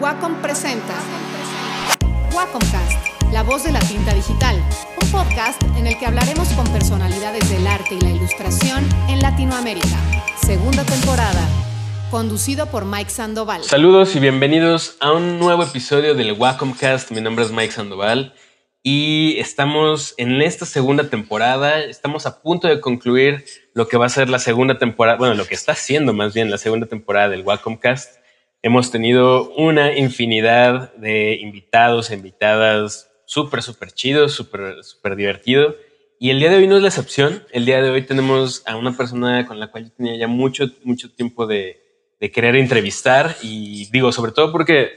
Wacom presenta Wacomcast, la voz de la tinta digital, un podcast en el que hablaremos con personalidades del arte y la ilustración en Latinoamérica. Segunda temporada, conducido por Mike Sandoval. Saludos y bienvenidos a un nuevo episodio del Wacomcast. Mi nombre es Mike Sandoval y estamos en esta segunda temporada. Estamos a punto de concluir lo que va a ser la segunda temporada, bueno, lo que está siendo más bien la segunda temporada del Wacomcast. Hemos tenido una infinidad de invitados e invitadas súper, súper chidos, súper, súper divertido. Y el día de hoy no es la excepción. El día de hoy tenemos a una persona con la cual yo tenía ya mucho, mucho tiempo de, de querer entrevistar. Y digo, sobre todo porque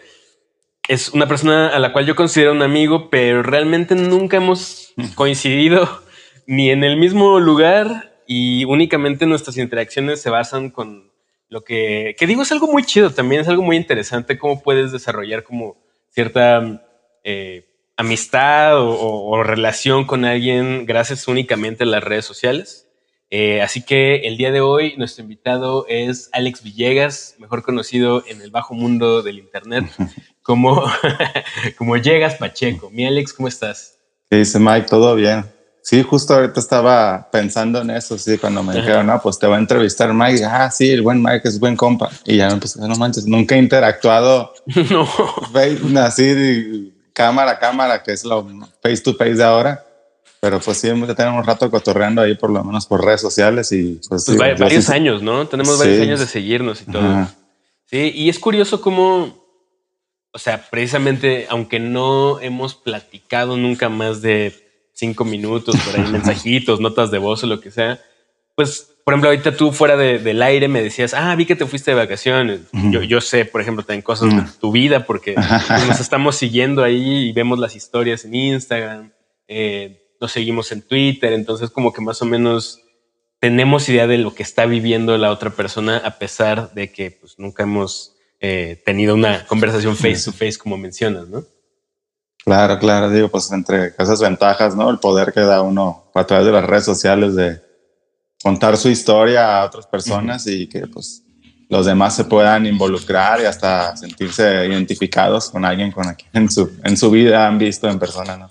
es una persona a la cual yo considero un amigo, pero realmente nunca hemos coincidido ni en el mismo lugar y únicamente nuestras interacciones se basan con lo que, que digo, es algo muy chido también, es algo muy interesante cómo puedes desarrollar como cierta eh, amistad o, relación con alguien gracias únicamente a las redes sociales. Eh, así que el día de hoy nuestro invitado es Alex Villegas, mejor conocido en el bajo mundo del Internet como, como Llegas Pacheco. Mi Alex, ¿cómo estás? ¿Qué dice Mike? ¿Todo bien? Sí, justo ahorita estaba pensando en eso, sí, cuando me dijeron, no, pues te va a entrevistar Mike. Ah, sí, el buen Mike es buen compa. Y ya me puse, no manches, nunca he interactuado. no. Así, cámara a cámara, que es lo face to face de ahora. Pero pues sí, ya tenemos un rato cotorreando ahí, por lo menos por redes sociales. y Pues, pues varios años, ¿no? Tenemos varios años de seguirnos y todo. Sí, y es curioso cómo, o sea, precisamente, aunque no hemos platicado nunca más de cinco minutos, por ahí mensajitos, notas de voz o lo que sea, pues, por ejemplo, ahorita tú fuera del aire me decías, ah, vi que te fuiste de vacaciones. yo, yo sé, por ejemplo, también cosas de tu vida porque nos estamos siguiendo ahí y vemos las historias en Instagram, eh, nos seguimos en Twitter, entonces como que más o menos tenemos idea de lo que está viviendo la otra persona a pesar de que pues, nunca hemos eh, tenido una conversación face to face como mencionas, ¿no? Claro, claro, digo, pues entre esas ventajas, ¿no? El poder que da uno a través de las redes sociales de contar su historia a otras personas y que pues los demás se puedan involucrar y hasta sentirse identificados con alguien con quien en su, en su vida han visto en persona, ¿no?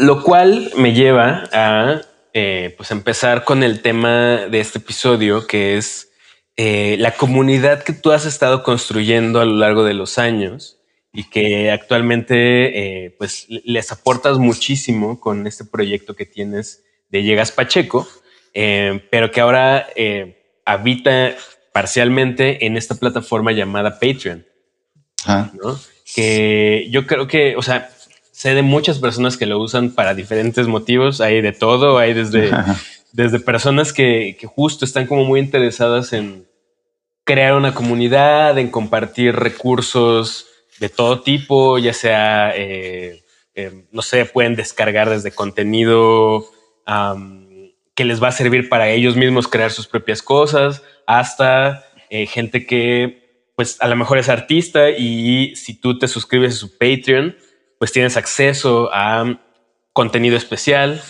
Lo cual me lleva a eh, pues empezar con el tema de este episodio, que es eh, la comunidad que tú has estado construyendo a lo largo de los años y que actualmente eh, pues les aportas muchísimo con este proyecto que tienes de Llegas Pacheco, eh, pero que ahora eh, habita parcialmente en esta plataforma llamada Patreon. Que yo creo que, o sea, sé de muchas personas que lo usan para diferentes motivos, hay de todo, hay desde, desde personas que, que justo están como muy interesadas en crear una comunidad, en compartir recursos, de todo tipo, ya sea, eh, eh, no sé, pueden descargar desde contenido que les va a servir para ellos mismos crear sus propias cosas, hasta eh, gente que, pues, a lo mejor es artista y si tú te suscribes a su Patreon, pues tienes acceso a contenido especial.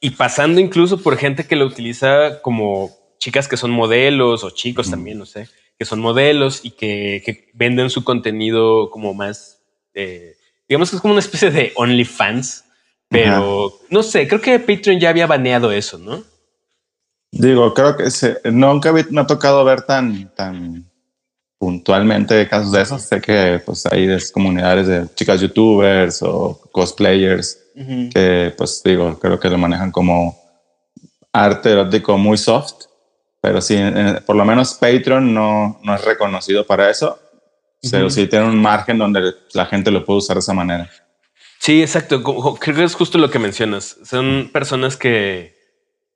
Y pasando incluso por gente que lo utiliza como chicas que son modelos o chicos también, no sé, que son modelos y que, venden su contenido como más, eh, digamos que es como una especie de OnlyFans, pero no sé, creo que Patreon ya había baneado eso, ¿no? Digo, creo que nunca me ha tocado ver tan, tan puntualmente casos de esos. Sé que pues hay comunidades de chicas youtubers o cosplayers que pues digo, creo que lo manejan como arte erótico muy soft pero sí, por lo menos Patreon no, no es reconocido para eso. Pero sí tiene un margen donde la gente lo puede usar de esa manera. Sí, exacto. Creo que es justo lo que mencionas. Son personas que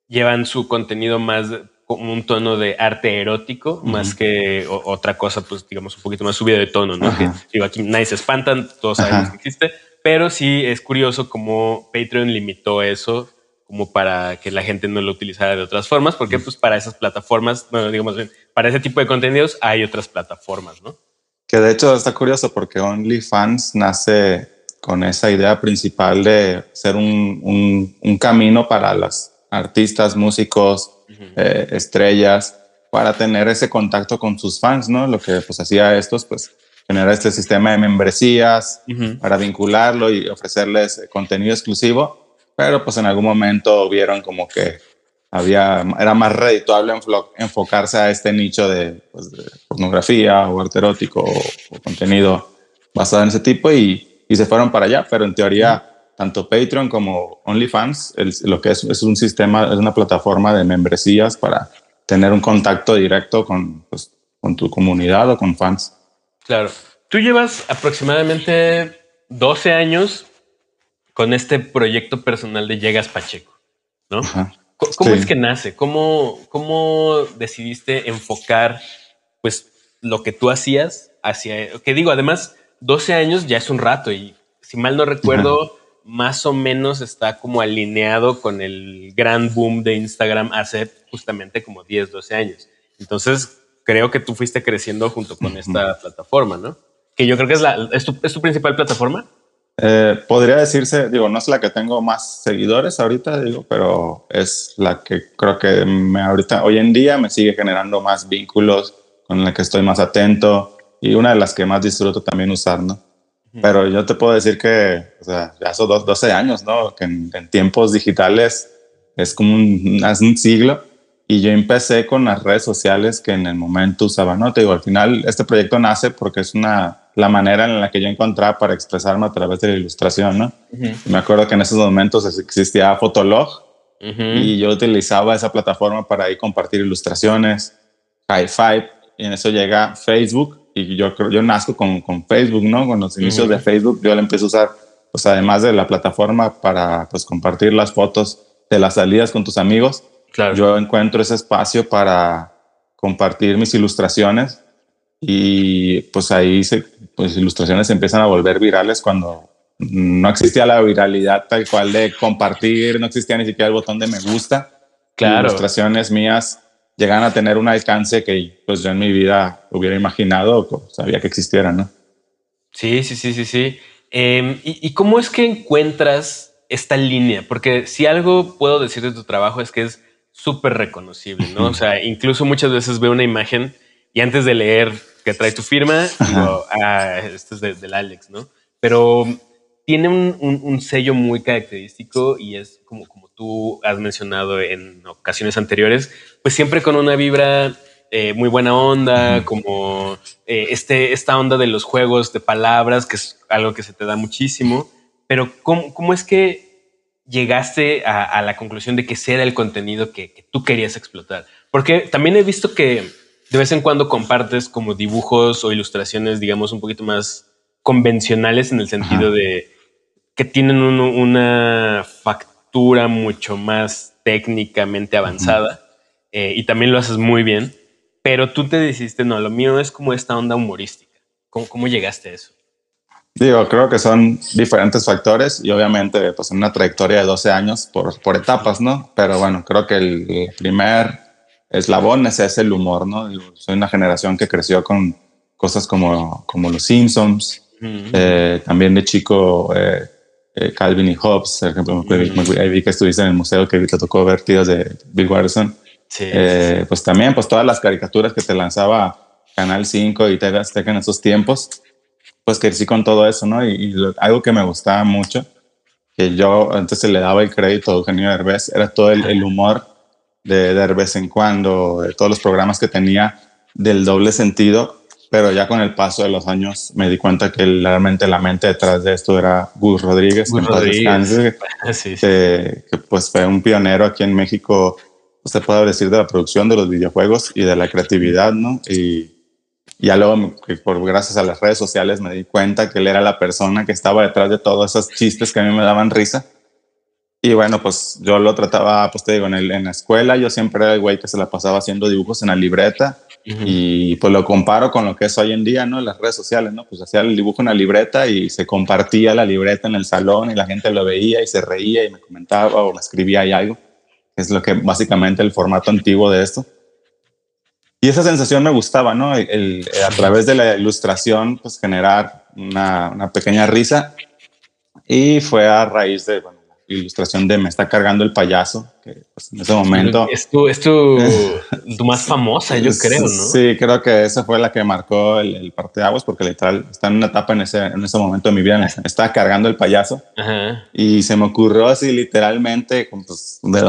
llevan su contenido más como un tono de arte erótico, más que otra cosa, pues digamos un poquito más subida de tono, ¿no? Que, digo, aquí nadie se espantan, todos sabemos que existe, pero sí es curioso cómo Patreon limitó eso como para que la gente no lo utilizara de otras formas, porque pues para esas plataformas, bueno, digamos para ese tipo de contenidos hay otras plataformas, ¿no? Que de hecho está curioso porque OnlyFans nace con esa idea principal de ser un, un, camino para los artistas, músicos, eh, estrellas, para tener ese contacto con sus fans, ¿no? Lo que pues hacía estos, pues generar este sistema de membresías para vincularlo y ofrecerles contenido exclusivo, pero pues en algún momento vieron como que había, era más redituable enfocarse a este nicho de, pues, pornografía o arte erótico o, contenido basado en ese tipo y, y, se fueron para allá, pero en teoría tanto Patreon como OnlyFans, lo que es, es un sistema, es una plataforma de membresías para tener un contacto directo con, pues, con tu comunidad o con fans. Claro. Tú llevas aproximadamente 12 años con este proyecto personal de Llegas Pacheco, ¿no? ¿Cómo es que nace? ¿Cómo, ¿Cómo decidiste enfocar pues lo que tú hacías hacia, que digo, además, 12 años ya es un rato y si mal no recuerdo, más o menos está como alineado con el gran boom de Instagram hace justamente como 10, 12 años. Entonces, creo que tú fuiste creciendo junto con esta plataforma, ¿no? Que yo creo que es, la, es, tu, principal plataforma. Eh, podría decirse, digo, no es la que tengo más seguidores ahorita, digo, pero es la que creo que me ahorita, hoy en día me sigue generando más vínculos, con la que estoy más atento y una de las que más disfruto también usar, ¿no? Pero yo te puedo decir que, o sea, ya son 12 años, ¿no? Que en, tiempos digitales es como un, un, siglo. Y yo empecé con las redes sociales que en el momento usaba, ¿no? Te digo, al final este proyecto nace porque es una, la manera en la que yo encontraba para expresarme a través de la ilustración, ¿no? Me acuerdo que en esos momentos existía Fotolog y yo utilizaba esa plataforma para ahí compartir ilustraciones, High Five, y en eso llega Facebook y yo creo, yo nazco con, con Facebook, ¿no? Con los inicios de Facebook, yo le empiezo a usar, pues además de la plataforma para, pues, compartir las fotos de las salidas con tus amigos, claro. yo encuentro ese espacio para compartir mis ilustraciones y pues ahí se, pues ilustraciones se empiezan a volver virales cuando no existía la viralidad tal cual de compartir, no existía ni siquiera el botón de me gusta. Claro. Ilustraciones mías llegan a tener un alcance que pues yo en mi vida hubiera imaginado o sabía que existiera, ¿no? Sí, sí, sí, sí, sí. Em, ¿y, cómo es que encuentras esta línea? Porque si algo puedo decir de tu trabajo es que es súper reconocible, ¿no? o sea, incluso muchas veces veo una imagen y antes de leer que trae tu firma, digo, ah, esto es del Alex, ¿no? Pero tiene un, un, sello muy característico y es como, como tú has mencionado en ocasiones anteriores, pues siempre con una vibra eh, muy buena onda, como eh, este, esta onda de los juegos de palabras, que es algo que se te da muchísimo. Pero ¿cómo, cómo es que llegaste a, la conclusión de que ese era el contenido que, tú querías explotar? Porque también he visto que de vez en cuando compartes como dibujos o ilustraciones, digamos, un poquito más convencionales en el sentido de que tienen una factura mucho más técnicamente avanzada eh, y también lo haces muy bien, pero tú te dijiste, no, lo mío es como esta onda humorística. ¿Cómo, cómo llegaste a eso? Digo, creo que son diferentes factores y obviamente pues en una trayectoria de 12 años por, por etapas, ¿no? Pero bueno, creo que el primer eslabón ese es el humor, ¿no? soy una generación que creció con cosas como, como Los Simpsons, eh, también de chico eh, Calvin y Hobbes, por ejemplo, ahí vi que estuviste en el museo que te tocó ver tíos de Bill Watterson. Eh, pues también, pues todas las caricaturas que te lanzaba Canal 5 y TV Azteca en esos tiempos, pues crecí con todo eso, ¿no? Y, algo que me gustaba mucho, que yo antes se le daba el crédito a Eugenio Derbez, era todo el, humor de Derbez en cuando, de todos los programas que tenía del doble sentido, pero ya con el paso de los años me di cuenta que realmente la mente detrás de esto era Gus Rodríguez, Gus Rodríguez. Que, que, pues fue un pionero aquí en México usted puede decir de la producción de los videojuegos y de la creatividad, ¿no? Y, ya luego, por gracias a las redes sociales, me di cuenta que él era la persona que estaba detrás de todos esos chistes que a mí me daban risa. Y bueno, pues yo lo trataba, pues te digo, en, el, en la escuela yo siempre era el güey que se la pasaba haciendo dibujos en la libreta y pues lo comparo con lo que es hoy en día, ¿no? En las redes sociales, ¿no? Pues hacía el dibujo en la libreta y se compartía la libreta en el salón y la gente lo veía y se reía y me comentaba o me escribía ahí algo es lo que básicamente el formato antiguo de esto. Y esa sensación me gustaba, ¿no? El, a través de la ilustración, pues generar una, una, pequeña risa. Y fue a raíz de bueno, ilustración de Me está cargando el payaso, que pues, en ese momento... Es tu, es tu, tu, más famosa, yo creo, ¿no? Sí, creo que esa fue la que marcó el, el aguas porque literal está en una etapa en ese, en ese momento de mi vida, me estaba cargando el payaso. Y se me ocurrió así literalmente, pues, de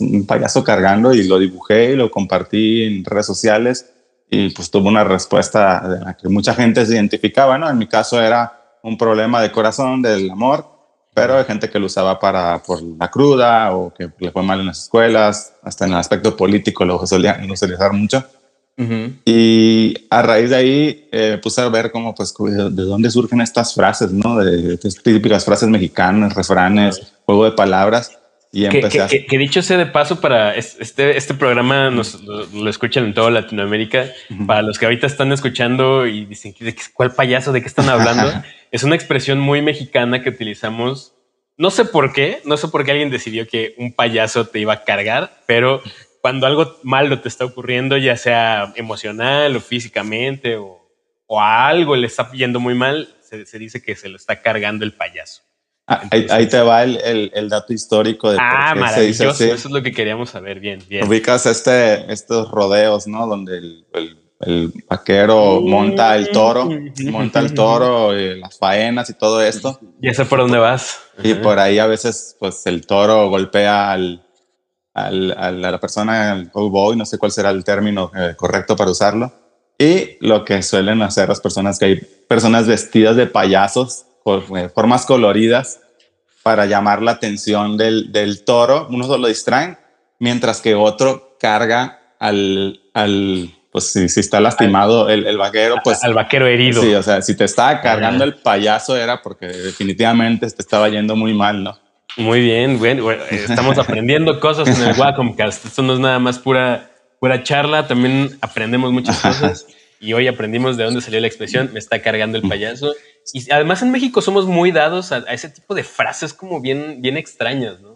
un payaso cargando y lo dibujé y lo compartí en redes sociales y pues tuvo una respuesta de la que mucha gente se identificaba, ¿no? En mi caso era un problema de corazón, del amor, pero hay gente que lo usaba para por la cruda o que le fue mal en las escuelas, hasta en el aspecto político lo solían utilizar mucho. Y a raíz de ahí eh, puse a ver cómo, pues, de dónde surgen estas frases, ¿no? De, estas típicas frases mexicanas, refranes, juego de palabras. Y empecé que, que, dicho sea de paso, para este, este programa nos, lo, escuchan en toda Latinoamérica. Para los que ahorita están escuchando y dicen, ¿cuál payaso? ¿De qué están hablando? es una expresión muy mexicana que utilizamos. No sé por qué, no sé por qué alguien decidió que un payaso te iba a cargar, pero cuando algo malo te está ocurriendo, ya sea emocional o físicamente o, o a algo le está yendo muy mal, se, se dice que se lo está cargando el payaso. Ah, ahí, te va el, el, dato histórico de ah, por qué se dice así. Eso es lo que queríamos saber. Bien, bien. Ubicas este, estos rodeos, ¿no? Donde el, el vaquero monta el toro, monta el toro, y las faenas y todo esto. ¿Y sé por dónde vas? Y por ahí a veces, pues el toro golpea al, al, a la persona, al cowboy, no sé cuál será el término eh, correcto para usarlo. Y lo que suelen hacer las personas, que hay personas vestidas de payasos eh, formas coloridas para llamar la atención del, del toro. Uno solo distraen, mientras que otro carga al, al pues si, si está lastimado el, el, vaquero, pues... Al vaquero herido. Sí, o sea, si te estaba cargando el payaso era porque definitivamente te estaba yendo muy mal, ¿no? Muy bien, bueno, estamos aprendiendo cosas en el Wacomcast. Esto no es nada más pura, pura charla, también aprendemos muchas cosas. Y hoy aprendimos de dónde salió la expresión, me está cargando el payaso. Y además en México somos muy dados a, ese tipo de frases como bien, bien extrañas, ¿no?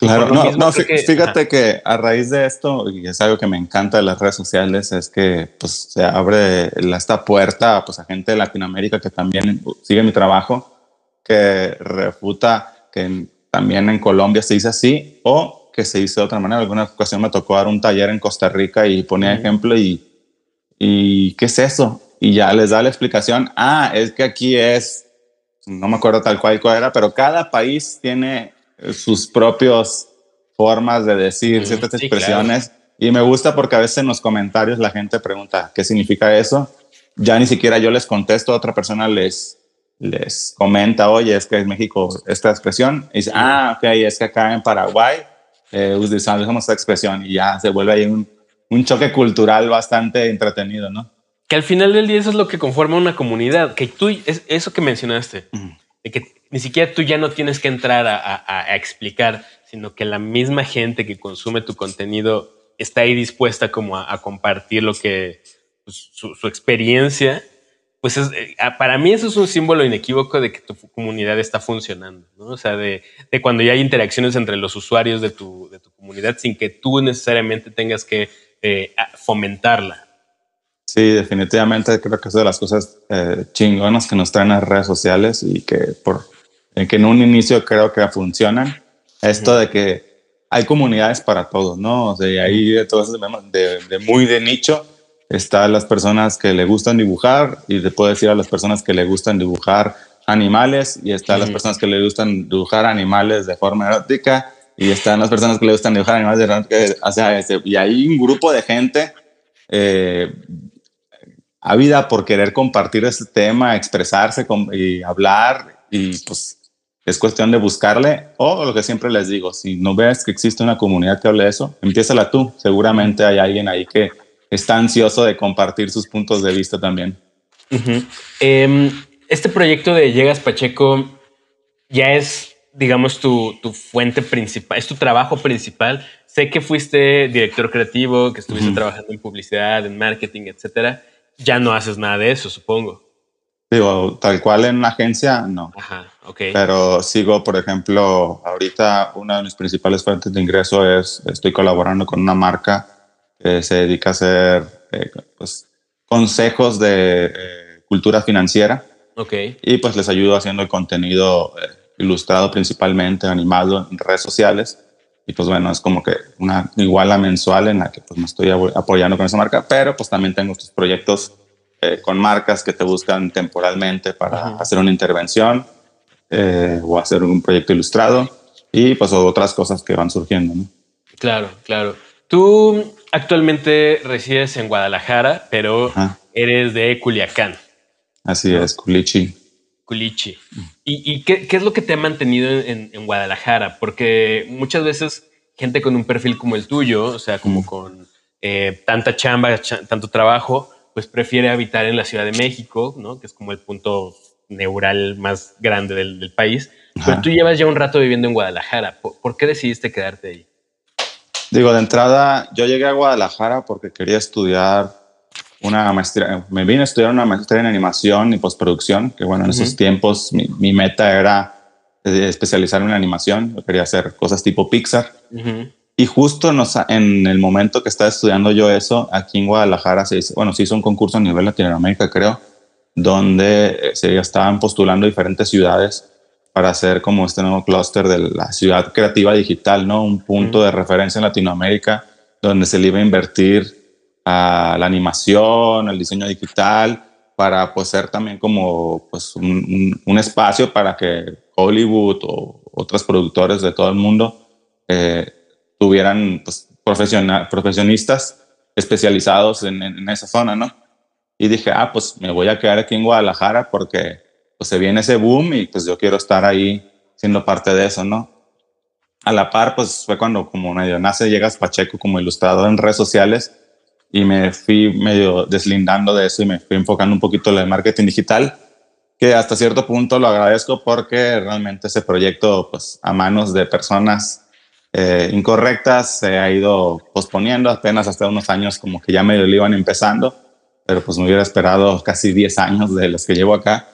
Claro, no, no fíjate que a raíz de esto, y es algo que me encanta de las redes sociales, es que pues, se abre esta puerta pues, a gente de Latinoamérica que también sigue mi trabajo, que refuta que también en Colombia se dice así o que se dice de otra manera. Alguna ocasión me tocó dar un taller en Costa Rica y ponía ejemplo y, y ¿qué es eso? y ya les da la explicación, ah, es que aquí es, no me acuerdo tal cual cuál era, pero cada país tiene sus propias formas de decir ciertas expresiones y me gusta porque a veces en los comentarios la gente pregunta qué significa eso, ya ni siquiera yo les contesto, otra persona les, les comenta, oye, es que en México esta expresión, y dice, ah, ok, es que acá en Paraguay eh, usamos esta expresión y ya se vuelve ahí un, un choque cultural bastante entretenido, ¿no? Que al final del día eso es lo que conforma una comunidad. Que tú, es eso que mencionaste, de que ni siquiera tú ya no tienes que entrar a, explicar, sino que la misma gente que consume tu contenido está ahí dispuesta como a, compartir lo que pues, su, experiencia. Pues eh, para mí eso es un símbolo inequívoco de que tu comunidad está funcionando, ¿no? O sea, de, cuando ya hay interacciones entre los usuarios de tu, de tu comunidad sin que tú necesariamente tengas que eh, fomentarla. Sí, definitivamente creo que es de las cosas eh, chingonas que nos traen las redes sociales y que, por, que en un inicio creo que funcionan. Esto de que hay comunidades para todos, ¿no? O sea, ahí de todas de, de muy de nicho están las personas que le gustan dibujar y te puedo decir a las personas que le gustan dibujar animales y están las personas que le gustan dibujar animales de forma erótica y están las personas que le gustan dibujar animales de erótica. O sea, este, y hay un grupo de gente eh, ávida por querer compartir este tema, expresarse y hablar y pues es cuestión de buscarle o lo que siempre les digo, si no ves que existe una comunidad que hable de eso, empiézala tú. Seguramente hay alguien ahí que está ansioso de compartir sus puntos de vista también. Em, este proyecto de Llegas Pacheco ya es, digamos, tu, fuente principal, es tu trabajo principal. Sé que fuiste director creativo, que estuviste trabajando en publicidad, en marketing, etcétera ya no haces nada de eso, supongo. Digo, tal cual en una agencia, no. Ajá, ok. Pero sigo, por ejemplo, ahorita una de mis principales fuentes de ingreso es, estoy colaborando con una marca que se dedica a hacer eh, pues, consejos de eh, cultura financiera. Ok. Y pues les ayudo haciendo el contenido eh, ilustrado principalmente, animado en redes sociales. Y pues bueno, es como que una iguala mensual en la que pues me estoy apoyando con esa marca, pero pues también tengo estos proyectos eh, con marcas que te buscan temporalmente para hacer una intervención eh, o hacer un proyecto ilustrado y pues otras cosas que van surgiendo. ¿no? Claro, claro. Tú actualmente resides en Guadalajara, pero eres de Culiacán. Así es, Culichi. Culichi. ¿Y, qué, es lo que te ha mantenido en, Guadalajara? Porque muchas veces gente con un perfil como el tuyo, o sea, como con eh, tanta chamba, tanto trabajo, pues prefiere habitar en la Ciudad de México, ¿no? Que es como el punto neural más grande del, país. Pero tú llevas ya un rato viviendo en Guadalajara. ¿Por, qué decidiste quedarte ahí? Digo, de entrada, yo llegué a Guadalajara porque quería estudiar una maestría, me vine a estudiar una maestría en animación y postproducción, que bueno, en esos tiempos mi, meta era eh, especializarme en animación, yo quería hacer cosas tipo Pixar. Y justo en el momento que estaba estudiando yo eso, aquí en Guadalajara se hizo, bueno, se hizo un concurso a nivel Latinoamérica, creo, donde eh, se estaban postulando diferentes ciudades para hacer como este nuevo clúster de la ciudad creativa digital, ¿no? Un punto de referencia en Latinoamérica donde se le iba a invertir a la animación, al diseño digital, para pues ser también como pues un, un, espacio para que Hollywood o otros productores de todo el mundo eh, tuvieran pues, profesionistas especializados en, en, esa zona, ¿no? Y dije, ah, pues me voy a quedar aquí en Guadalajara porque pues se viene ese boom y pues yo quiero estar ahí siendo parte de eso, ¿no? A la par, pues fue cuando como medio nace Llegas Pacheco como ilustrador en redes sociales y me fui medio deslindando de eso y me fui enfocando un poquito en el marketing digital, que hasta cierto punto lo agradezco porque realmente ese proyecto, pues a manos de personas eh, incorrectas, se ha ido posponiendo apenas hasta unos años como que ya medio lo iban empezando, pero pues me hubiera esperado casi 10 años de los que llevo acá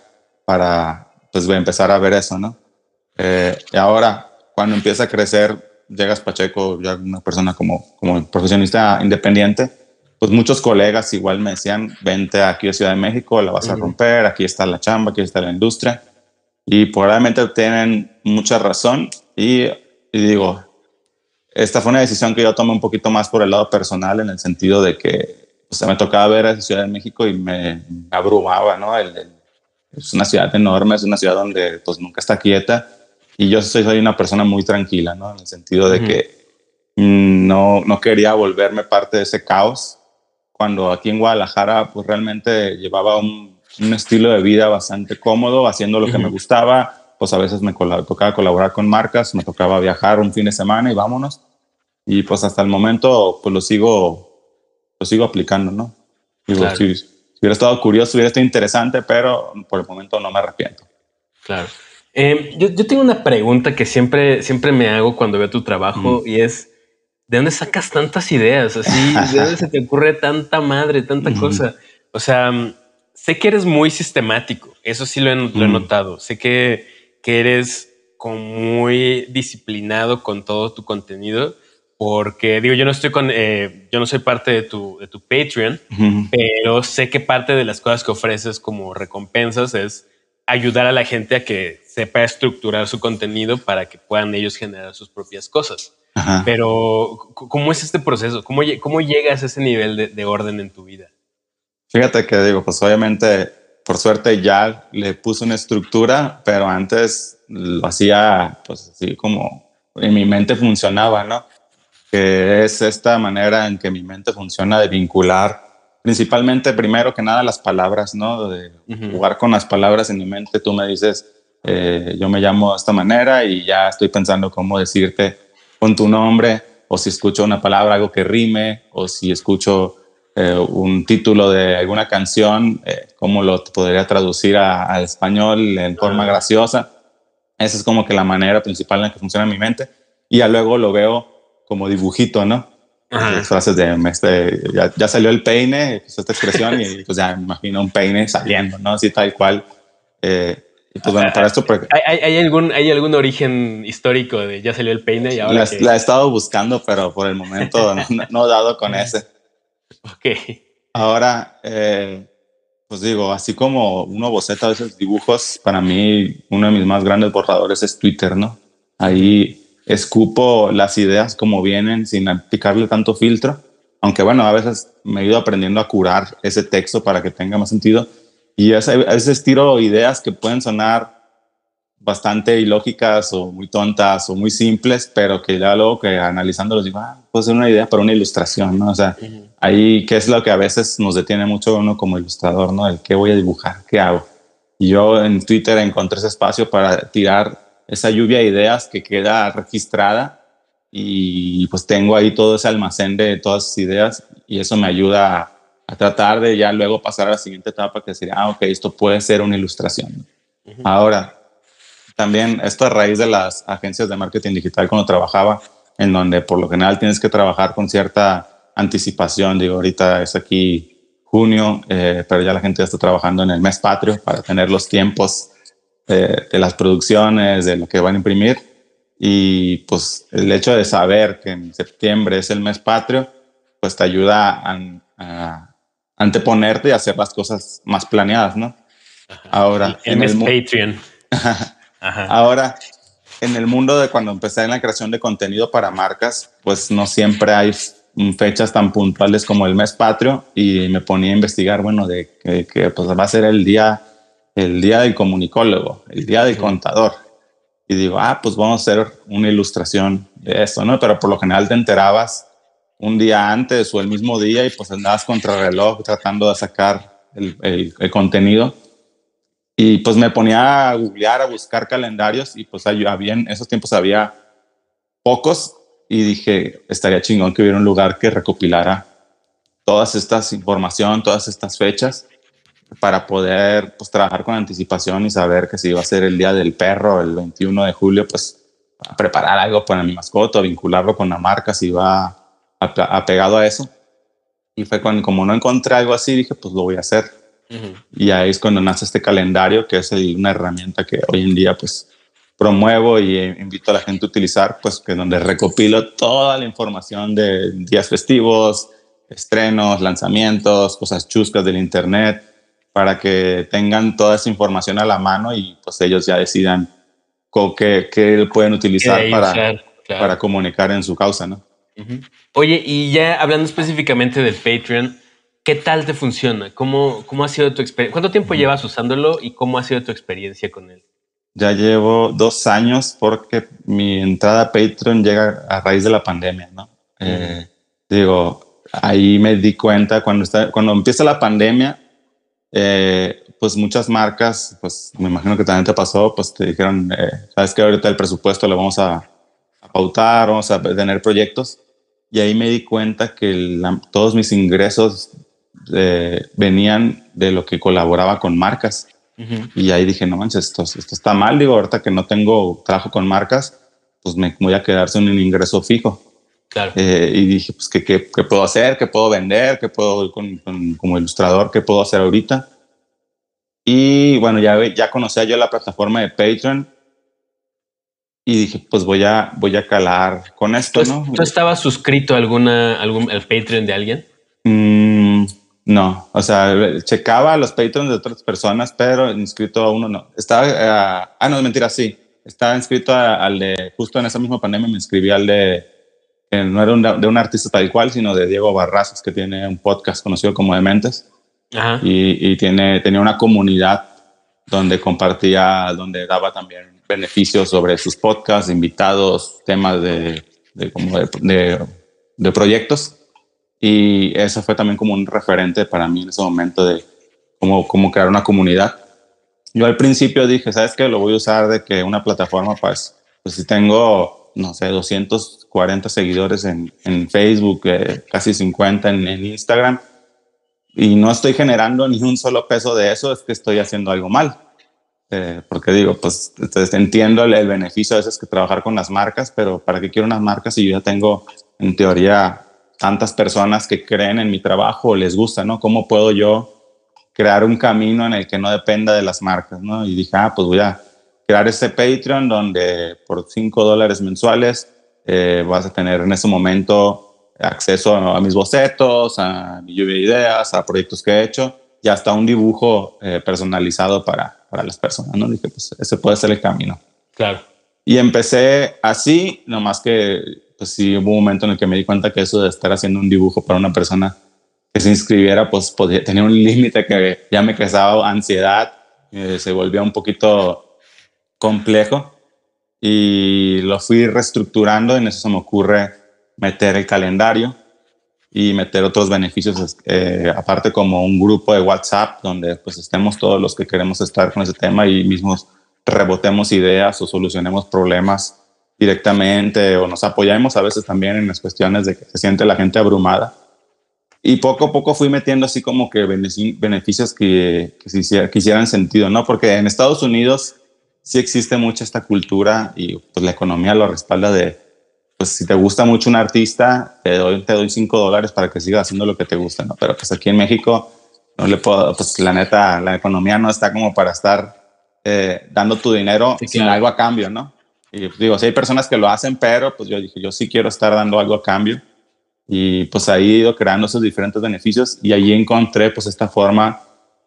para pues empezar a ver eso, ¿no? Eh, y ahora, cuando empieza a crecer, llegas Pacheco, ya una persona como, como profesionista independiente, pues muchos colegas igual me decían, vente aquí a Ciudad de México, la vas a romper, aquí está la chamba, aquí está la industria. Y probablemente tienen mucha razón. Y, digo, esta fue una decisión que yo tomé un poquito más por el lado personal, en el sentido de que pues, me tocaba ver a Ciudad de México y me, abrumaba, ¿no? es una ciudad enorme, es una ciudad donde pues nunca está quieta. Y yo soy, soy una persona muy tranquila, ¿no? En el sentido de que mm, no, no quería volverme parte de ese caos cuando aquí en Guadalajara pues realmente llevaba un, un estilo de vida bastante cómodo, haciendo lo que me gustaba, pues a veces me tocaba colaborar con marcas, me tocaba viajar un fin de semana y vámonos. Y pues hasta el momento pues lo sigo, lo sigo aplicando, ¿no? Digo, si, hubiera estado curioso, hubiera estado interesante, pero por el momento no me arrepiento. Claro. Eh, yo, yo, tengo una pregunta que siempre, siempre me hago cuando veo tu trabajo y es, ¿de dónde sacas tantas ideas? Así, ¿de dónde se te ocurre tanta madre, tanta cosa? O sea, sé que eres muy sistemático, eso sí lo he, notado. Sé que, que eres como muy disciplinado con todo tu contenido, porque digo, yo no estoy con, eh, yo no soy parte de tu, de tu Patreon, pero sé que parte de las cosas que ofreces como recompensas es ayudar a la gente a que sepa estructurar su contenido para que puedan ellos generar sus propias cosas. Pero, ¿cómo es este proceso? ¿Cómo, cómo llegas a ese nivel de, orden en tu vida? Fíjate que digo, pues obviamente, por suerte ya le puse una estructura, pero antes lo hacía, pues así como en mi mente funcionaba, ¿no? Que es esta manera en que mi mente funciona de vincular principalmente, primero que nada, las palabras, ¿no? De jugar con las palabras en mi mente. Tú me dices, eh, yo me llamo de esta manera y ya estoy pensando cómo decirte con tu nombre, o si escucho una palabra, algo que rime, o si escucho eh, un título de alguna canción, eh, cómo lo podría traducir al español en forma graciosa. Esa es como que la manera principal en la que funciona mi mente. Y ya luego lo veo como dibujito, ¿no? Las frases de, este, ya, salió el peine, pues esta expresión, y pues ya me imagino un peine saliendo, ¿no? Así tal cual. Eh, pues bueno, para esto. ¿Hay, algún, ¿Hay algún origen histórico de ya salió el peine y ahora? La, he estado buscando, pero por el momento no, he dado con ese. Ok. Ahora, eh, Pues digo, así como uno boceta veces dibujos, para mí uno de mis más grandes borradores es Twitter, ¿no? Ahí escupo las ideas como vienen sin aplicarle tanto filtro. Aunque bueno, a veces me he ido aprendiendo a curar ese texto para que tenga más sentido. Y a veces tiro ideas que pueden sonar bastante ilógicas o muy tontas o muy simples, pero que ya luego que analizándolos digo, ah, puede ser una idea para una ilustración, ¿no? O sea, ahí qué es lo que a veces nos detiene mucho uno como ilustrador, ¿no? El qué voy a dibujar, qué hago. Y yo en Twitter encontré ese espacio para tirar esa lluvia de ideas que queda registrada y pues tengo ahí todo ese almacén de todas esas ideas y eso me ayuda a, a tratar de ya luego pasar a la siguiente etapa que sería, ah, ok, esto puede ser una ilustración. Ahora, también esto a raíz de las agencias de marketing digital cuando trabajaba, en donde por lo general tienes que trabajar con cierta anticipación. Digo, ahorita es aquí junio, eh, pero ya la gente ya está trabajando en el mes patrio para tener los tiempos eh, de las producciones, de lo que van a imprimir. Y pues el hecho de saber que en septiembre es el mes patrio, pues te ayuda a, anteponerte y hacer las cosas más planeadas, ¿no? Ahora, el, en mes Patreon. Ahora, en el mundo de cuando empecé en la creación de contenido para marcas, pues no siempre hay fechas tan puntuales como el mes patrio y me ponía a investigar, bueno, de que, pues va a ser el día, el día del comunicólogo, el día del contador. Y digo, ah, pues vamos a hacer una ilustración de esto, ¿no? Pero por lo general te enterabas un día antes o el mismo día y pues andabas contra reloj tratando de sacar el, el contenido. Y pues me ponía a googlear, a buscar calendarios y pues había, en esos tiempos había pocos y dije, estaría chingón que hubiera un lugar que recopilara todas estas información, todas estas fechas para poder pues trabajar con anticipación y saber que si iba a ser el día del perro el 21 de julio, pues preparar algo para mi mascota, vincularlo con la marca si va apegado a eso. Y fue cuando como no encontré algo así, dije, pues lo voy a hacer y ahí es cuando nace este calendario, que es una herramienta que hoy en día pues promuevo y invito a la gente a utilizar, pues que donde recopilo toda la información de días festivos, estrenos, lanzamientos, cosas chuscas del internet, para que tengan toda esa información a la mano y pues ellos ya decidan qué, qué pueden utilizar para, para comunicar en su causa, ¿no? Oye, y ya hablando específicamente del Patreon, ¿Qué tal te funciona? ¿Cómo, cómo ha sido tu experiencia? ¿Cuánto tiempo llevas usándolo y cómo ha sido tu experiencia con él? Ya llevo dos años porque mi entrada a Patreon llega a raíz de la pandemia, ¿no? Eh, digo, ahí me di cuenta cuando, está, cuando empieza la pandemia, eh, pues muchas marcas, pues me imagino que también te pasó, pues te dijeron, eh, sabes que ahorita el presupuesto lo vamos a, a, pautar, vamos a tener proyectos. Y ahí me di cuenta que todos mis ingresos eh, venían de lo que colaboraba con marcas. Y ahí dije, no manches, esto, esto está mal. Digo, ahorita que no tengo trabajo con marcas, pues me voy a quedar sin un ingreso fijo. Claro. Eh, y dije, pues, ¿qué, ¿qué, qué, puedo hacer? ¿Qué puedo vender? ¿Qué puedo, con, como ilustrador, qué puedo hacer ahorita? Y bueno, ya, ya conocía yo la plataforma de Patreon y dije, pues voy a, voy a calar con esto, ¿no? ¿Tú estabas suscrito a alguna, algún, al Patreon de alguien? Mm, no, o sea, checaba los Patreons de otras personas, pero inscrito a uno no. Estaba, uh, ah, no, mentira, sí. Estaba inscrito al de, justo en esa misma pandemia me inscribí al de, no era un, de un artista tal cual, sino de Diego Barrazas, que tiene un podcast conocido como Dementes. Ajá. Y, y, tiene, tenía una comunidad donde compartía, donde daba también beneficios sobre sus podcasts, invitados, temas de, de, como de, de, de proyectos. Y eso fue también como un referente para mí en ese momento de cómo, cómo crear una comunidad. Yo al principio dije, ¿sabes qué? Lo voy a usar de que una plataforma, pues, pues si tengo, no sé, 240 seguidores en, en Facebook, eh, casi 50 en, en, Instagram, y no estoy generando ni un solo peso de eso, es que estoy haciendo algo mal. Eh, porque digo, pues entonces entiendo el, el beneficio a veces que trabajar con las marcas, pero ¿para qué quiero unas marcas si yo ya tengo en teoría tantas personas que creen en mi trabajo o les gusta, ¿no? ¿Cómo puedo yo crear un camino en el que no dependa de las marcas, ¿no? Y dije, ah, pues voy a crear este Patreon donde por 5 dólares mensuales eh, vas a tener en ese momento acceso a, mis bocetos, a mi lluvia de ideas, a proyectos que he hecho. y hasta un dibujo eh, personalizado para, para las personas, ¿no? Dije, pues ese puede ser el camino. Claro. Y empecé así, nomás que, pues sí, hubo un momento en el que me di cuenta que eso de estar haciendo un dibujo para una persona que se inscribiera, pues podía, tenía un límite que ya me causaba ansiedad, eh, se volvía un poquito complejo y lo fui reestructurando. En eso se me ocurre meter el calendario y meter otros beneficios, eh, aparte como un grupo de WhatsApp donde pues estemos todos los que queremos estar con ese tema y mismos rebotemos ideas o solucionemos problemas directamente o nos apoyamos a veces también en las cuestiones de que se siente la gente abrumada. Y poco a poco fui metiendo así como que beneficios que, que, que hicieran sentido, ¿no? Porque en Estados Unidos sí existe mucha esta cultura y pues la economía lo respalda de, pues si te gusta mucho un artista, te doy, te doy cinco dólares para que sigas haciendo lo que te gusta, ¿no? Pero pues aquí en México, no le puedo, pues la neta, la economía no está como para estar eh, dando tu dinero sin algo a cambio, ¿no? Y digo, sí hay personas que lo hacen, pero pues yo dije, yo sí quiero estar dando algo a cambio. Y pues ahí he ido creando esos diferentes beneficios y ahí encontré pues esta forma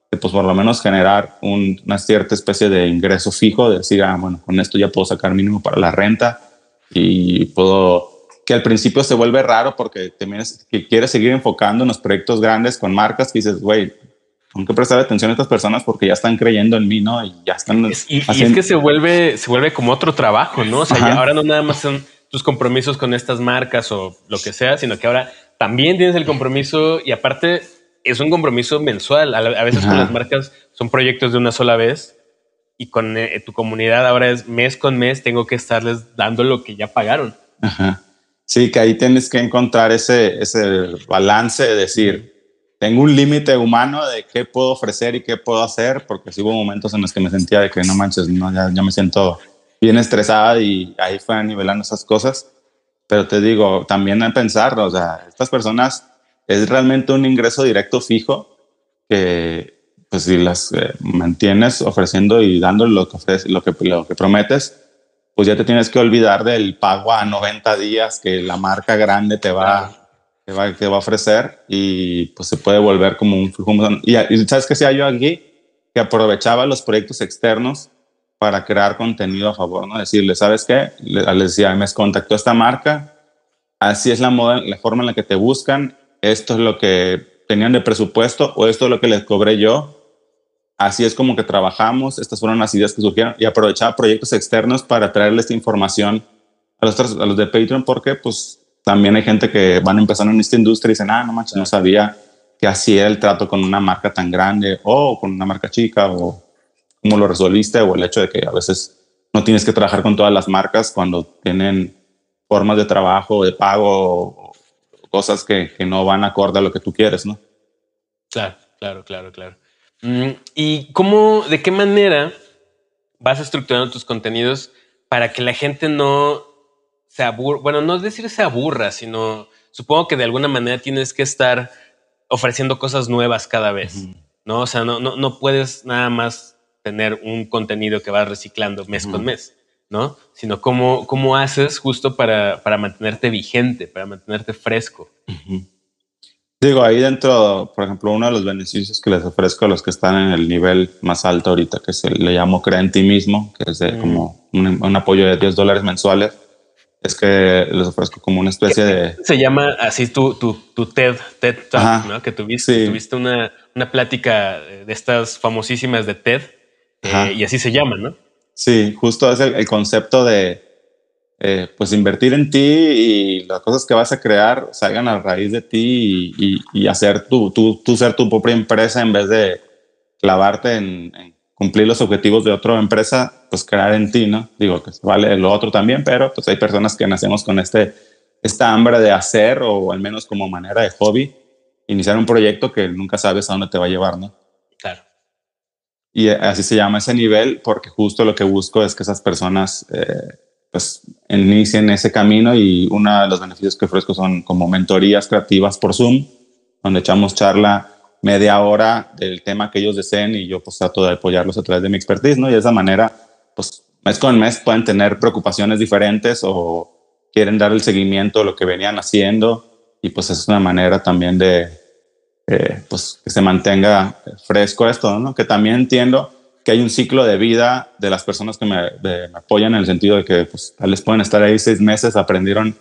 pues por lo menos generar una cierta especie de ingreso fijo, de decir, ah, bueno, con esto ya puedo sacar mínimo para la renta y puedo, que al principio se vuelve raro porque tienes que quieres seguir enfocando en los proyectos grandes con marcas que dices, güey, tengo que prestar atención a estas personas porque ya están creyendo en mí, ¿no? Y ya están. y, es que se vuelve, se vuelve como otro trabajo, ¿no? O sea, ahora no nada más son tus compromisos con estas marcas o lo que sea, sino que ahora también tienes el compromiso y aparte es un compromiso mensual. A, veces con las marcas son proyectos de una sola vez y con eh, tu comunidad ahora es mes con mes tengo que estarles dando lo que ya pagaron. Ajá. Sí, que ahí tienes que encontrar ese, ese balance de decir, tengo un límite humano de qué puedo ofrecer y qué puedo hacer, porque sí hubo momentos en los que me sentía de que no manches, no, ya, ya me siento bien estresada y ahí fue nivelando esas cosas. Pero te digo, también a pensar, o sea, estas personas es realmente un ingreso directo fijo que, pues, si las eh, mantienes ofreciendo y dando lo que, lo, que, lo que prometes, pues ya te tienes que olvidar del pago a 90 días que la marca grande te va, te va, te va a ofrecer y pues se puede volver como un flujo. Y, y sabes que sea yo aquí que aprovechaba los proyectos externos para crear contenido a favor, ¿no? Decirle, ¿sabes qué? Les decía, me contactó esta marca, así es la, moda, la forma en la que te buscan, esto es lo que tenían de presupuesto o esto es lo que les cobré yo. Así es como que trabajamos, estas fueron las ideas que surgieron y aprovechaba proyectos externos para traerles esta información a los, a los de Patreon porque pues también hay gente que van empezando en esta industria y dicen, ah, no manches, no sabía que así era el trato con una marca tan grande o con una marca chica o cómo lo resolviste o el hecho de que a veces no tienes que trabajar con todas las marcas cuando tienen formas de trabajo, de pago cosas que, que, no van acorde a lo que tú quieres, ¿no? Claro, claro, claro, claro. Mm, ¿Y cómo, de qué manera vas estructurando tus contenidos para que la gente no se aburra? Bueno, no es decir se aburra, sino supongo que de alguna manera tienes que estar ofreciendo cosas nuevas cada vez, ¿no? O sea, no, no, no puedes nada más tener un contenido que vas reciclando mes con mes. ¿no? Sino cómo, cómo haces justo para, para, mantenerte vigente, para mantenerte fresco. Digo, ahí dentro, por ejemplo, uno de los beneficios que les ofrezco a los que están en el nivel más alto ahorita, que se le llamo Crea en ti mismo, que es como un, apoyo de 10 dólares mensuales, es que les ofrezco como una especie de... Se llama así tu, tu, tu TED, TED Talk, ¿no? Que tuviste, tuviste una, una plática de estas famosísimas de TED, eh, y así se llama, ¿no? Sí, justo es el, concepto de eh, pues invertir en ti y las cosas que vas a crear salgan a raíz de ti y, hacer tu, tú, tú, ser tu propia empresa en vez de clavarte en, cumplir los objetivos de otra empresa, pues crear en ti, ¿no? Digo que vale lo otro también, pero pues hay personas que nacemos con este, esta hambre de hacer o al menos como manera de hobby, iniciar un proyecto que nunca sabes a dónde te va a llevar, ¿no? Claro. Y así se llama ese nivel porque justo lo que busco es que esas personas eh, pues inicien ese camino y uno de los beneficios que ofrezco son como mentorías creativas por Zoom, donde echamos charla media hora del tema que ellos deseen y yo pues trato de apoyarlos a través de mi expertise, ¿no? Y de esa manera, pues mes con mes pueden tener preocupaciones diferentes o quieren dar el seguimiento a lo que venían haciendo y pues es una manera también de, eh, pues que se mantenga fresco esto, ¿no? Que también entiendo que hay un ciclo de vida de las personas que me, apoyan en el sentido de que pues, tal pueden estar ahí seis meses, aprendieron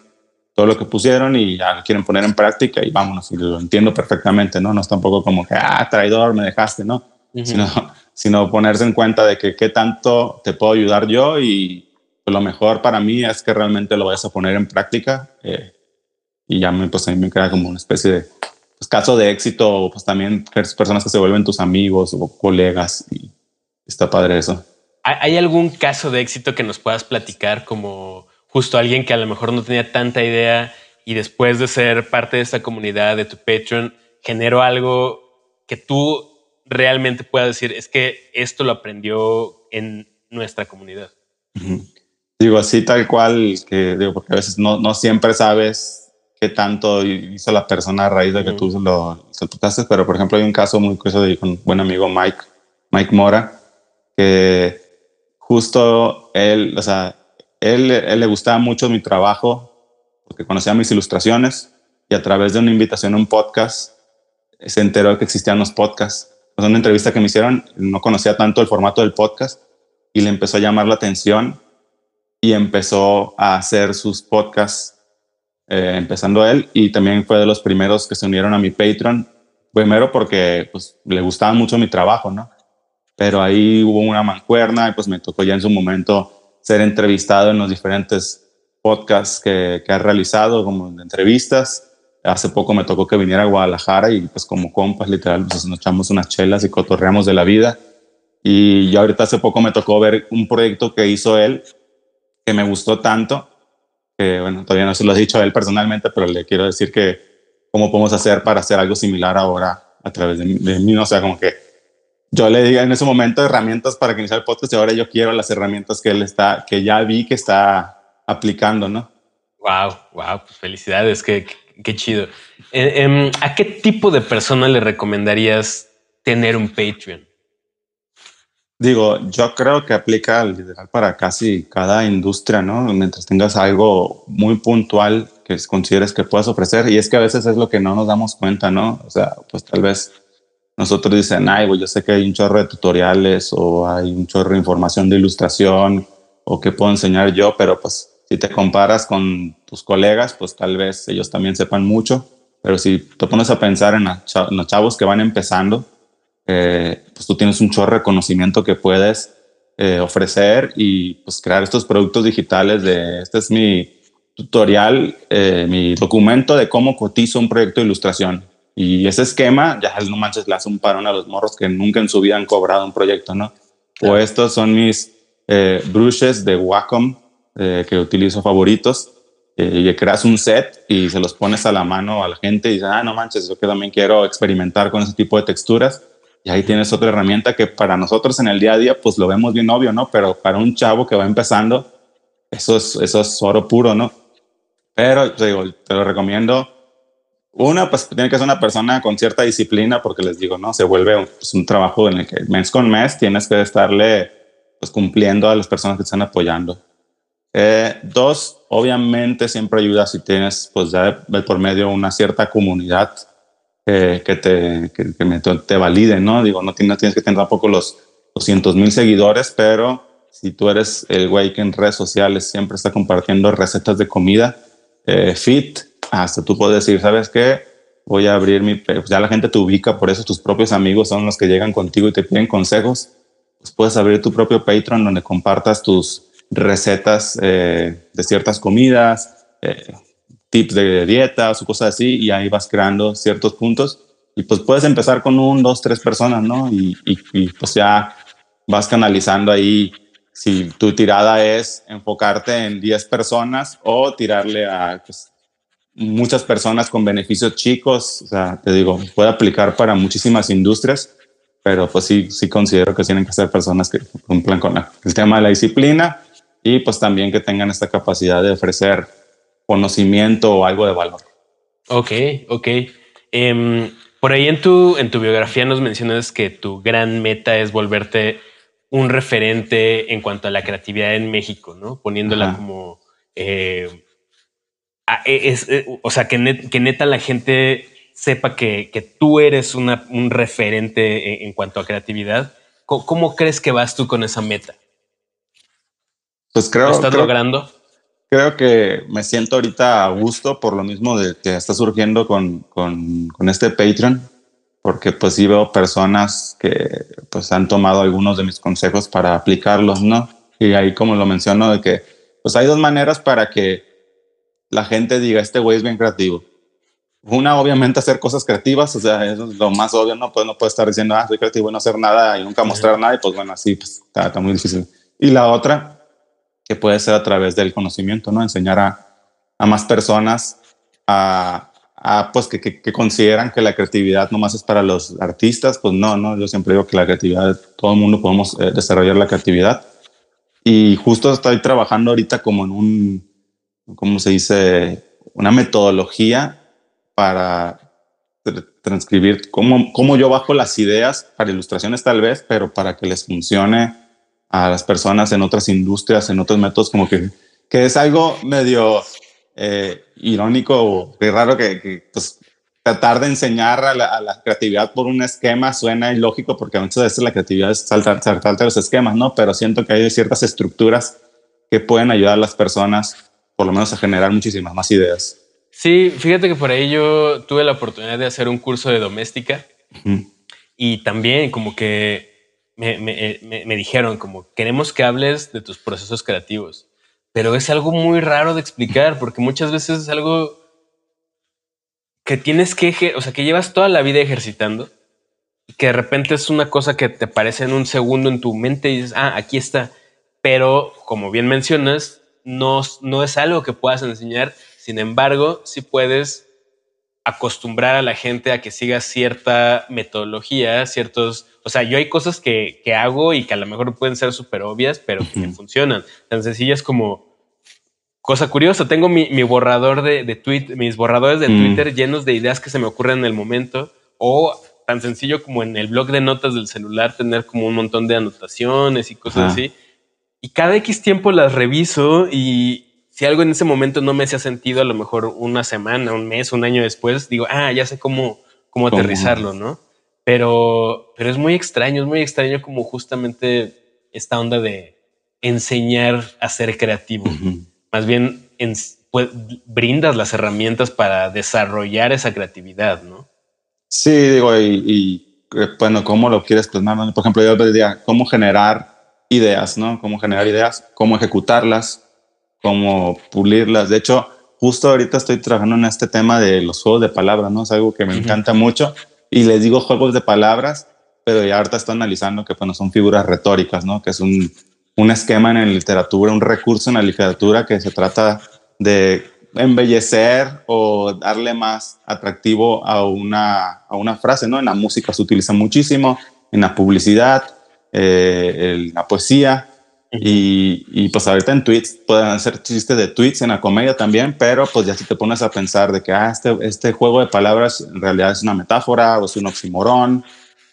todo lo que pusieron y ya lo quieren poner en práctica y vámonos, y lo entiendo perfectamente, ¿no? No es tampoco como que, ah, traidor, me dejaste, ¿no? sino, sino ponerse en cuenta de que qué tanto te puedo ayudar yo y pues, lo mejor para mí es que realmente lo vayas a poner en práctica eh, y ya me, pues a mí me queda como una especie de pues, caso de éxito, pues también personas que se vuelven tus amigos o colegas y está padre eso. ¿Hay algún caso de éxito que nos puedas platicar como justo alguien que a lo mejor no tenía tanta idea y después de ser parte de esta comunidad, de tu Patreon, generó algo que tú realmente puedas decir, es que esto lo aprendió en nuestra comunidad? Digo, así tal cual, que digo, porque a veces no, no siempre sabes qué tanto hizo la persona a raíz de que tú lo soltaste, pero por ejemplo hay un caso muy curioso de un buen amigo Mike, Mike Mora, que justo él, o sea, él, le gustaba mucho mi trabajo porque conocía mis ilustraciones y a través de una invitación a un podcast se enteró que existían los podcasts. En una entrevista que me hicieron, no conocía tanto el formato del podcast y le empezó a llamar la atención y empezó a hacer sus podcasts, eh, empezando él, y también fue de los primeros que se unieron a mi Patreon, primero porque pues, le gustaba mucho mi trabajo, ¿no? Pero ahí hubo una mancuerna y pues me tocó ya en su momento ser entrevistado en los diferentes podcasts que, que ha realizado, como entrevistas. Hace poco me tocó que viniera a Guadalajara y pues como compas, literal, pues nos echamos unas chelas y cotorreamos de la vida. Y yo ahorita hace poco me tocó ver un proyecto que hizo él que me gustó tanto, que bueno, todavía no se lo he dicho a él personalmente, pero le quiero decir que cómo podemos hacer para hacer algo similar ahora a través de, mí, o sea, como que yo le diga en ese momento herramientas para que inicie el podcast y ahora yo quiero las herramientas que él está, que ya vi que está aplicando, ¿no? Wow, wow, pues felicidades, qué, qué, chido. Eh, em, ¿A qué tipo de persona le recomendarías tener un Patreon? Digo, yo creo que aplica literal para casi cada industria, ¿no? Mientras tengas algo muy puntual que consideres que puedas ofrecer. Y es que a veces es lo que no nos damos cuenta, ¿no? O sea, pues tal vez nosotros dicen, ay, pues yo sé que hay un chorro de tutoriales o hay un chorro de información de ilustración o que puedo enseñar yo, pero pues si te comparas con tus colegas, pues tal vez ellos también sepan mucho. Pero si te pones a pensar en los chavos que van empezando, eh, pues tú tienes un chorro de conocimiento que puedes eh, ofrecer y pues crear estos productos digitales de, este es mi tutorial, eh, mi documento de cómo cotizo un proyecto de ilustración. Y ese esquema, ya no manches, le hace un parón a los morros que nunca en su vida han cobrado un proyecto, ¿no? O estos son mis brushes de Wacom que utilizo favoritos. y creas un set y se los pones a la mano a la gente y dices, ah, no manches, yo que también quiero experimentar con ese tipo de texturas y ahí tienes otra herramienta que para nosotros en el día a día, pues lo vemos bien obvio, ¿no? Pero para un chavo que va empezando, eso es, eso es oro puro, ¿no? Pero te digo, te lo recomiendo. Una, pues tiene que ser una persona con cierta disciplina, porque les digo, ¿no? Se vuelve un, pues, un trabajo en el que mes con mes tienes que estarle pues, cumpliendo a las personas que te están apoyando. Eh, dos, obviamente siempre ayuda si tienes, pues ya por medio una cierta comunidad que te, que, te validen, ¿no? Digo, no tienes que tener tampoco los 200 mil seguidores, pero si tú eres el güey que en redes sociales siempre está compartiendo recetas de comida eh, fit, hasta tú puedes decir, ¿sabes qué? Voy a abrir mi... Pues ya la gente te ubica, por eso tus propios amigos son los que llegan contigo y te piden consejos. Pues puedes abrir tu propio Patreon donde compartas tus recetas eh, de ciertas comidas, eh, tips de dietas o cosas así y ahí vas creando ciertos puntos y pues puedes empezar con un, dos, tres personas, ¿no? Y, pues ya vas canalizando ahí si tu tirada es enfocarte en 10 personas o tirarle a pues, muchas personas con beneficios chicos, o sea, te digo, puede aplicar para muchísimas industrias, pero pues sí, sí considero que tienen que ser personas que cumplan con el tema de la disciplina y pues también que tengan esta capacidad de ofrecer conocimiento o algo de valor. Ok, ok. Em, por ahí en tu, en tu biografía nos mencionas que tu gran meta es volverte un referente en cuanto a la creatividad en México, ¿no? Poniéndola como... Eh, e, es, eh, o sea, que, que neta la gente sepa que, que tú eres una, un referente en, cuanto a creatividad. ¿Cómo, crees que vas tú con esa meta? Pues creo. ¿Lo estás logrando? Creo que me siento ahorita a gusto por lo mismo de que está surgiendo con, con, con este Patreon, porque pues sí veo personas que pues han tomado algunos de mis consejos para aplicarlos, ¿no? Y ahí como lo menciono de que pues hay dos maneras para que la gente diga, este güey es bien creativo. Una, obviamente, hacer cosas creativas, o sea, eso es lo más obvio, ¿no? Pues no puede estar diciendo, ah, soy creativo y no hacer nada y nunca mostrar nada, y pues bueno, así pues, está, muy difícil. Y la otra, que puede ser a través del conocimiento, ¿no? Enseñar a, a más personas a, a pues que, que, consideran que la creatividad nomás es para los artistas, pues no, no, yo siempre digo que la creatividad, todo el mundo podemos eh, desarrollar la creatividad. Y justo estoy trabajando ahorita como en un, ¿cómo se dice? Una metodología para transcribir cómo, cómo yo bajo las ideas para ilustraciones tal vez, pero para que les funcione a las personas en otras industrias, en otros métodos, como que, que es algo medio eh, irónico o raro que, pues, tratar de enseñar a la, creatividad por un esquema suena ilógico porque muchas veces la creatividad es saltar, saltar los esquemas, ¿no? Pero siento que hay ciertas estructuras que pueden ayudar a las personas por lo menos a generar muchísimas más ideas. Sí, fíjate que por ahí yo tuve la oportunidad de hacer un curso de doméstica y también como que me, me, me, dijeron como queremos que hables de tus procesos creativos, pero es algo muy raro de explicar porque muchas veces es algo que tienes que, o sea, que llevas toda la vida ejercitando y que de repente es una cosa que te aparece en un segundo en tu mente y dices, ah, aquí está. Pero como bien mencionas, no, no es algo que puedas enseñar sin embargo, sí puedes acostumbrar a la gente a que siga cierta metodología, ciertos, o sea, yo hay cosas que, hago y que a lo mejor pueden ser súper obvias, pero que funcionan. Tan sencillas como cosa curiosa, tengo mi, borrador de, de tweet, mis borradores de mm. Twitter llenos de ideas que se me ocurren en el momento, o tan sencillo como en el blog de notas del celular tener como un montón de anotaciones y cosas así. Y cada X tiempo las reviso y, si algo en ese momento no me hacía sentido, a lo mejor una semana, un mes, un año después, digo, ah, ya sé cómo, cómo aterrizarlo, ¿no? Pero, pero es muy extraño, es muy extraño como justamente esta onda de enseñar a ser creativo. Más bien pues, brindas las herramientas para desarrollar esa creatividad, ¿no? Sí, digo, y, eh, bueno, ¿cómo lo quieres plasmar? Por ejemplo, yo diría, ¿cómo generar ideas, ¿no? ¿Cómo generar ideas? ¿Cómo ejecutarlas? como pulirlas. De hecho, justo ahorita estoy trabajando en este tema de los juegos de palabras, ¿no? Es algo que me encanta mucho y les digo juegos de palabras, pero ya ahorita estoy analizando que bueno, son figuras retóricas, ¿no? Que es un, un esquema en la literatura, un recurso en la literatura que se trata de embellecer o darle más atractivo a una, a una frase, ¿no? En la música se utiliza muchísimo, en la publicidad, eh, en la poesía, y, y, pues ahorita en tweets pueden hacer chistes de tweets en la comedia también, pero pues ya si te pones a pensar de que ah, este, este juego de palabras en realidad es una metáfora o es un oximorón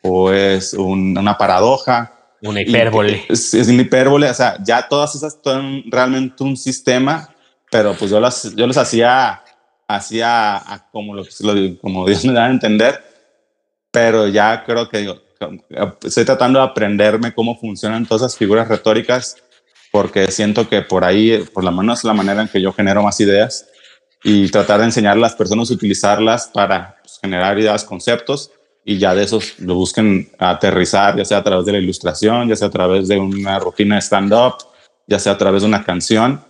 o es una paradoja. Una hipérbole. Es, es, una hipérbole, o sea, ya todas esas son realmente un sistema, pero pues yo las, yo los hacía, hacía como, lo, como Dios me da a entender, pero ya creo que digo, estoy tratando de aprenderme cómo funcionan todas esas figuras retóricas porque siento que por ahí, por lo menos la manera en que yo genero más ideas y tratar de enseñar a las personas a utilizarlas para pues, generar ideas, conceptos y ya de esos lo busquen aterrizar, ya sea a través de la ilustración, ya sea a través de una rutina de stand-up, ya sea a través de una canción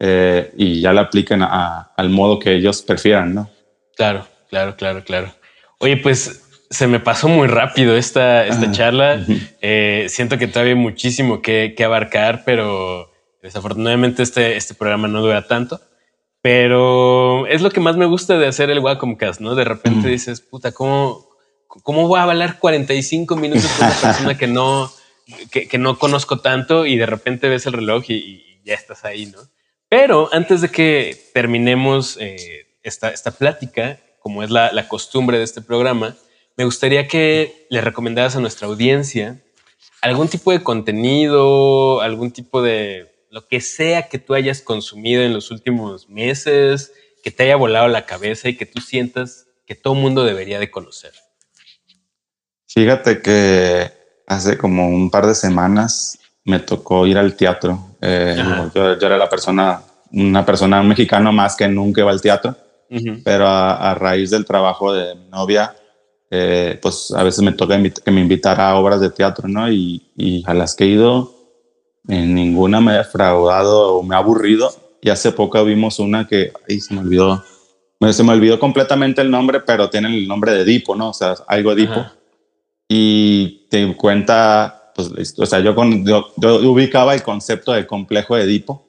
eh, y ya la apliquen al modo que ellos prefieran, ¿no? Claro, claro, claro, claro. Oye, pues se me pasó muy rápido esta, esta charla. Eh, siento que todavía hay muchísimo que, abarcar, pero desafortunadamente este, este programa no dura tanto. Pero es lo que más me gusta de hacer el Wacomcast, ¿no? De repente dices, puta, ¿cómo, ¿cómo voy a hablar 45 minutos con una persona que no, que, no conozco tanto y de repente ves el reloj y, ya estás ahí, ¿no? Pero antes de que terminemos eh, esta, esta plática, como es la, la costumbre de este programa, me gustaría que le recomendaras a nuestra audiencia algún tipo de contenido, algún tipo de lo que sea que tú hayas consumido en los últimos meses, que te haya volado la cabeza y que tú sientas que todo mundo debería de conocer? Fíjate que hace como un par de semanas me tocó ir al teatro. Eh, yo, era la persona, una persona, un mexicano más que nunca iba al teatro, pero a, raíz del trabajo de mi novia, eh, pues a veces me toca que me invitara a obras de teatro, ¿no? Y, y a las que he ido, en ninguna me he defraudado o me ha aburrido. Y hace poco vimos una que, ahí se me olvidó, se me olvidó completamente el nombre, pero tiene el nombre de Edipo, ¿no? O sea, algo Edipo. Y te cuenta, pues, o sea, yo, con, yo, ubicaba el concepto del complejo de Edipo,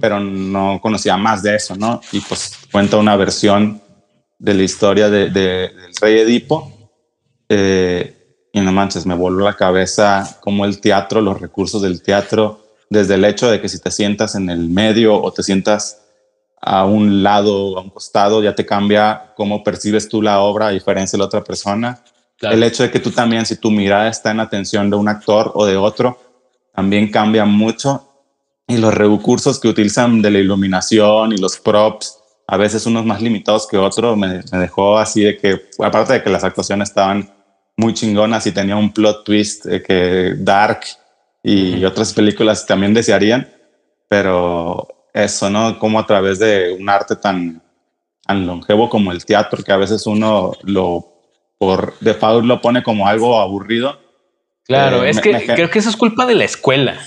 pero no conocía más de eso, ¿no? Y pues cuenta una versión de la historia de, del rey Edipo. Eh, y no manches, me voló la cabeza cómo el teatro, los recursos del teatro, desde el hecho de que si te sientas en el medio o te sientas a un lado, a un costado, ya te cambia cómo percibes tú la obra a diferencia de la otra persona. El hecho de que tú también, si tu mirada está en atención de un actor o de otro, también cambia mucho. Y los recursos que utilizan de la iluminación y los props, a veces unos más limitados que otros, me, me dejó así de que, aparte de que las actuaciones estaban muy chingonas y tenía un plot twist que dark y otras películas también desearían, pero eso, ¿no? Como a través de un arte tan, tan longevo como el teatro, que a veces uno lo por default lo pone como algo aburrido. Claro, eh, es que creo que eso es culpa de la escuela,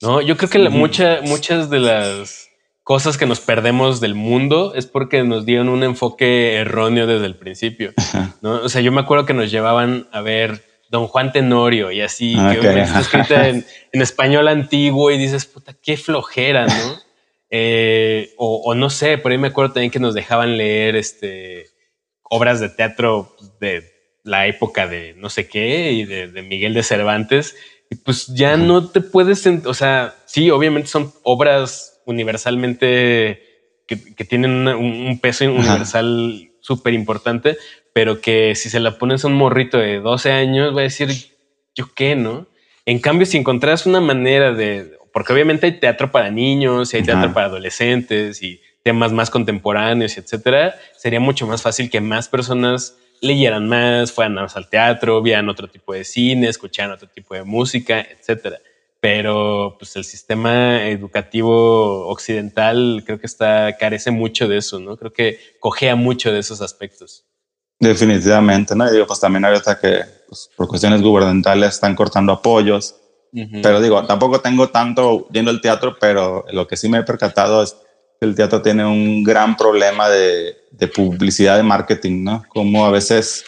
¿no? Yo creo que muchas de las cosas que nos perdemos del mundo es porque nos dieron un enfoque erróneo desde el principio, ¿no? O sea, yo me acuerdo que nos llevaban a ver Don Juan Tenorio y así, ah, que está escrita en, español antiguo y dices, puta, qué flojera, ¿no? Eh, o, no sé, por ahí me acuerdo también que nos dejaban leer este, obras de teatro de la época de no sé qué y de, Miguel de Cervantes. Pues ya no te puedes, o sea, sí, obviamente son obras universalmente que, tienen un, peso universal súper importante, pero que si se la pones a un morrito de 12 años va a decir, ¿yo qué, no? En cambio, si encontraras una manera de, porque obviamente hay teatro para niños y hay teatro para adolescentes y temas más contemporáneos, etcétera, sería mucho más fácil que más personas leyeran más, fueran más al teatro, vieran otro tipo de cine, escucharan otro tipo de música, etcétera. Pero pues el sistema educativo occidental creo que está carece mucho de eso, ¿no? Creo que cojea mucho de esos aspectos. Definitivamente, ¿no? Y digo, pues también ahorita que pues, por cuestiones gubernamentales están cortando apoyos, pero digo, tampoco tengo tanto yendo al teatro, pero lo que sí me he percatado es que el teatro tiene un gran problema de, de publicidad, de marketing, ¿no? Como a veces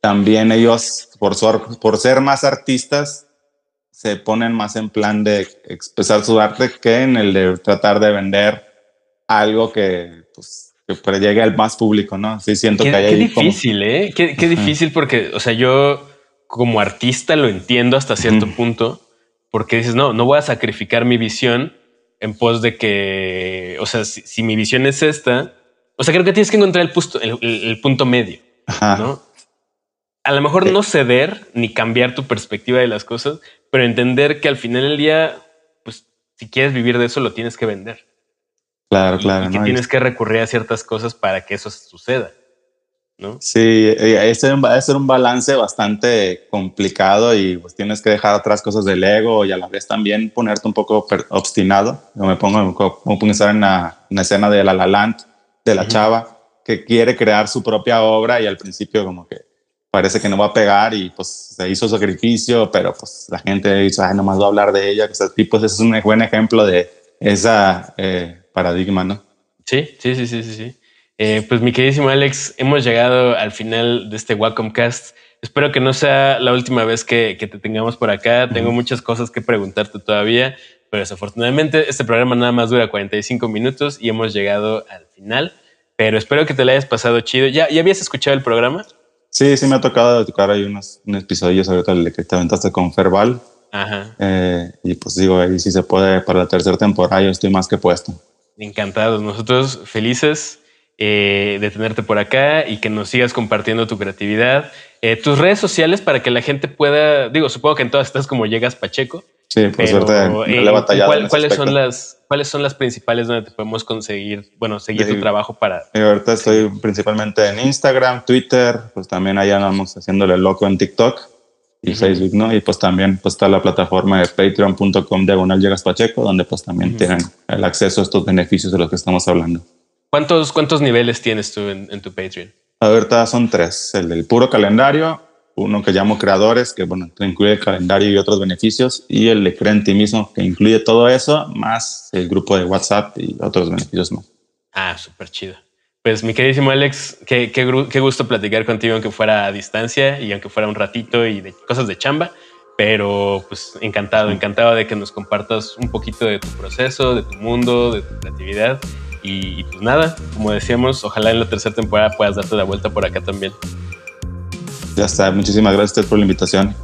también ellos, por, por ser más artistas, se ponen más en plan de expresar su arte que en el de tratar de vender algo que, pues, que llegue al más público, ¿no? Sí, siento que hay Qué difícil, ¿eh? Qué, difícil porque, o sea, yo como artista lo entiendo hasta cierto punto, porque dices, no, no voy a sacrificar mi visión en pos de que, o sea, si, mi visión es esta, o sea, creo que tienes que encontrar el, punto, el, punto medio, ¿no? A lo mejor no ceder ni cambiar tu perspectiva de las cosas, pero entender que al final del día, pues si quieres vivir de eso, lo tienes que vender. Claro, claro. Y que tienes que recurrir a ciertas cosas para que eso suceda. ¿no? Sí, ese va a ser un balance bastante complicado y pues tienes que dejar otras cosas del ego y a la vez también ponerte un poco obstinado. Yo me pongo como pensar en la, escena de La La Land, de la chava, que quiere crear su propia obra y al principio como que parece que no va a pegar y pues se hizo sacrificio, pero pues la gente dice, ay, nomás va a hablar de ella. O pues ese es un buen ejemplo de esa... Eh, paradigma, ¿no? Sí, sí, sí, sí, sí. Eh, pues mi queridísimo Alex, hemos llegado al final de este Wacom Cast. Espero que no sea la última vez que, te tengamos por acá. Tengo muchas cosas que preguntarte todavía, pero desafortunadamente este programa nada más dura 45 minutos y hemos llegado al final. Pero espero que te lo hayas pasado chido. ¿Ya, ¿Ya habías escuchado el programa? Sí, sí me ha tocado tocar ahí unos, episodios ahorita el que te aventaste con Ferbal. Ajá. Eh, y pues digo, ahí si se puede para la tercera temporada, yo estoy más que puesto. Encantados, nosotros felices eh, de tenerte por acá y que nos sigas compartiendo tu creatividad. Eh, tus redes sociales para que la gente pueda, digo, supongo que en todas estás como llegas Pacheco. Sí, por suerte ¿Cuáles son las, ¿cuáles son las principales donde te podemos conseguir, bueno, seguir tu trabajo para... ahorita estoy principalmente en Instagram, Twitter, pues también allá andamos haciéndole loco en TikTok y Facebook, ¿no? Y pues también pues está la plataforma de patreon.com diagonal llegas pacheco, donde pues también tienen el acceso a estos beneficios de los que estamos hablando. ¿Cuántos, cuántos niveles tienes tú en, en tu Patreon? Ahorita son tres, el del puro calendario, uno que llamo creadores, que bueno, incluye el calendario y otros beneficios, y el de Cree en ti mismo, que incluye todo eso, más el grupo de WhatsApp y otros beneficios más. Ah, súper chido. Pues mi queridísimo Alex, qué, qué, gusto platicar contigo, aunque fuera a distancia y aunque fuera un ratito y de cosas de chamba, pero pues encantado, encantado de que nos compartas un poquito de tu proceso, de tu mundo, de tu creatividad. Y, y pues nada, como decíamos, ojalá en la tercera temporada puedas darte la vuelta por acá también. Ya está, muchísimas gracias por la invitación.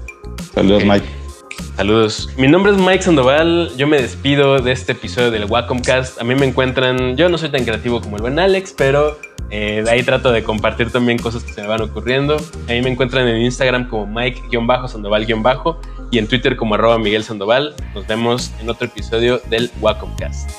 Saludos, Mike. Saludos. Mi nombre es Mike Sandoval. Yo me despido de este episodio del Wacomcast. A mí me encuentran. Yo no soy tan creativo como el buen Alex, pero eh, de ahí trato de compartir también cosas que se me van ocurriendo. A mí me encuentran en Instagram como Mike-Sandoval- y en Twitter como arroba Miguel Sandoval. Nos vemos en otro episodio del Wacomcast.